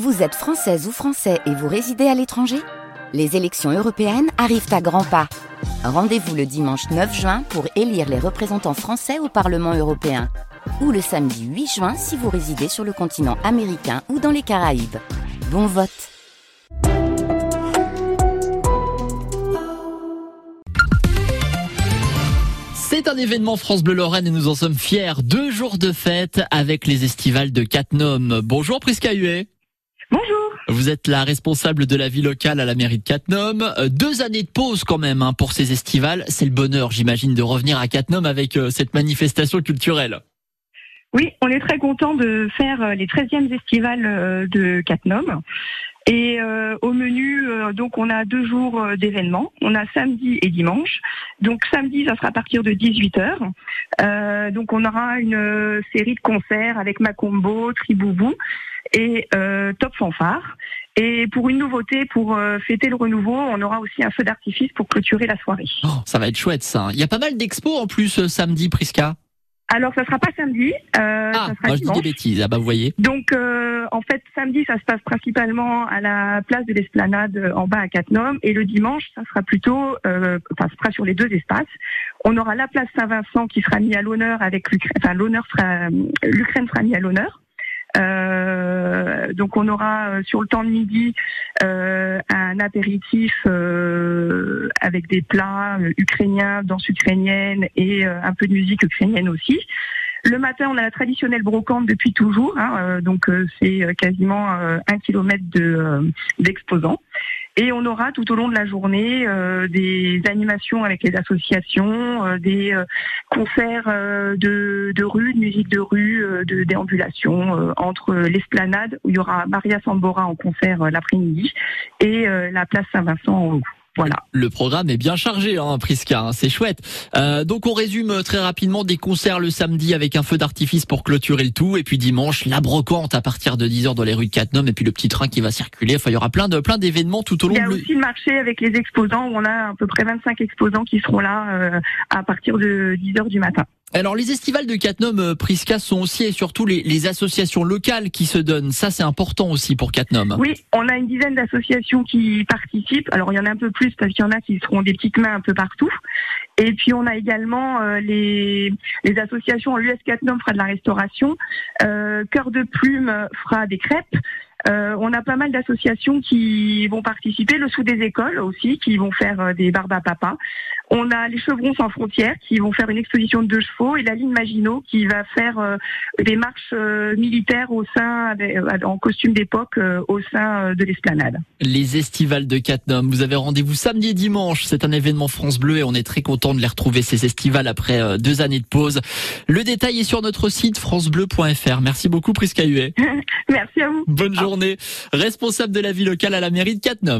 Vous êtes française ou français et vous résidez à l'étranger? Les élections européennes arrivent à grands pas. Rendez-vous le dimanche 9 juin pour élire les représentants français au Parlement européen. Ou le samedi 8 juin si vous résidez sur le continent américain ou dans les Caraïbes. Bon vote C'est un événement France Bleu Lorraine et nous en sommes fiers. Deux jours de fête avec les estivales de Catnum. Bonjour Prisca Huet. Bonjour. Vous êtes la responsable de la vie locale à la mairie de Cattenom. Euh, deux années de pause quand même hein, pour ces estivales. C'est le bonheur, j'imagine, de revenir à Cattenom avec euh, cette manifestation culturelle. Oui, on est très content de faire euh, les 13e estivales de Cattenom. Et au menu, donc on a deux jours d'événements. On a samedi et dimanche. Donc samedi, ça sera à partir de 18h. donc on aura une série de concerts avec Macombo, Triboubou et euh, Top Fanfare. Et pour une nouveauté, pour euh, fêter le renouveau, on aura aussi un feu d'artifice pour clôturer la soirée. Oh, ça va être chouette ça. Il y a pas mal d'expos en plus euh, samedi, Prisca. Alors, ça sera pas samedi. Euh, ah, ça sera moi, je dis des bêtises. Ah bah vous voyez. Donc, euh, en fait, samedi, ça se passe principalement à la place de l'Esplanade en bas à Cattenom, et le dimanche, ça sera plutôt, euh, enfin, ça sera sur les deux espaces. On aura la place Saint-Vincent qui sera mis à l'honneur avec l'Ukraine. Enfin, l'honneur sera, l'Ukraine sera mis à l'honneur. Euh, donc on aura euh, sur le temps de midi euh, un apéritif avec des plats ukrainiens, danse ukrainienne et un peu de musique ukrainienne aussi. Le matin, on a la traditionnelle brocante depuis toujours, hein, donc c'est quasiment un kilomètre de d'exposants. Et on aura tout au long de la journée euh, des animations avec les associations, euh, des euh, concerts de, de, rue, de musique de rue, de déambulation entre l'esplanade où il y aura Maria Sambora en concert l'après-midi et la place Saint-Vincent en haut. Voilà. Le programme est bien chargé, hein, Prisca, hein, c'est chouette. Euh, donc on résume euh, très rapidement des concerts le samedi avec un feu d'artifice pour clôturer le tout, et puis dimanche la brocante à partir de 10h dans les rues de Cattenom, et puis le petit train qui va circuler. Enfin, il y aura plein de plein d'événements tout au long. Il y a aussi le marché avec les exposants où on a à peu près 25 exposants qui seront là euh, à partir de 10h du matin. Alors les estivales de Catnum, euh, Prisca, sont aussi et surtout les, associations locales qui se donnent. Ça, c'est important aussi pour Catnum. Oui, on a une dizaine d'associations qui participent. Alors il y en a un peu plus parce qu'il y en a qui seront des petites mains un peu partout. Et puis on a également euh, les, les associations. L'US Catnum fera de la restauration. Euh, Cœur de Plume fera des crêpes. On a pas mal d'associations qui vont participer, le sous des écoles aussi, qui vont faire des barbes à papa. On a les Chevrons sans frontières qui vont faire une exposition de deux chevaux et la ligne Maginot qui va faire euh, des marches militaires au sein, en costume d'époque, au sein de l'esplanade. Les estivales de Catnum, vous avez rendez-vous samedi et dimanche. C'est un événement France Bleu et on est très content de les retrouver ces estivales après deux années de pause. Le détail est sur notre site francebleu.fr. Merci beaucoup Prisca Merci à vous. Bonne journée. Responsable de la vie locale à la mairie de Cattenom.